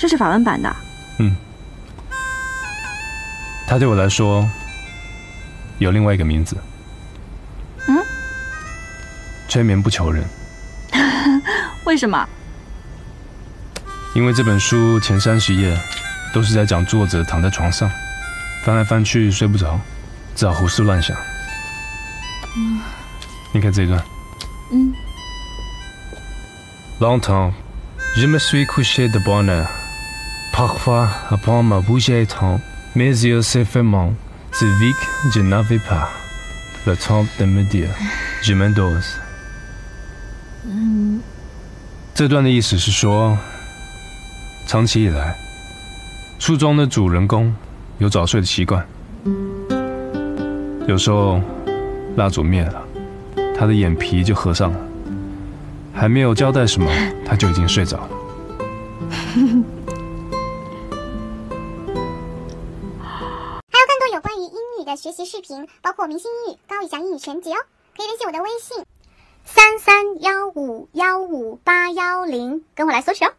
这是法文版的。嗯，它对我来说有另外一个名字。嗯，催眠不求人。为什么？因为这本书前三十页都是在讲作者躺在床上，翻来翻去睡不着，只好胡思乱想。嗯，你看这一段。嗯。Longtemps, je me suis couché de bonne heure. Parfois, après ma bouche étrange, mes yeux se ferment. C'est vite, je n'avais pas le temps de me dire, je m'endors. 嗯，这段的意思是说，长期以来，书中的主人公有早睡的习惯。有时候，蜡烛灭了，他的眼皮就合上了。还没有交代什么，他就已经睡着了。学习视频，包括明星英语、高宇翔英语全集哦，可以联系我的微信：三三幺五幺五八幺零，跟我来索取哦。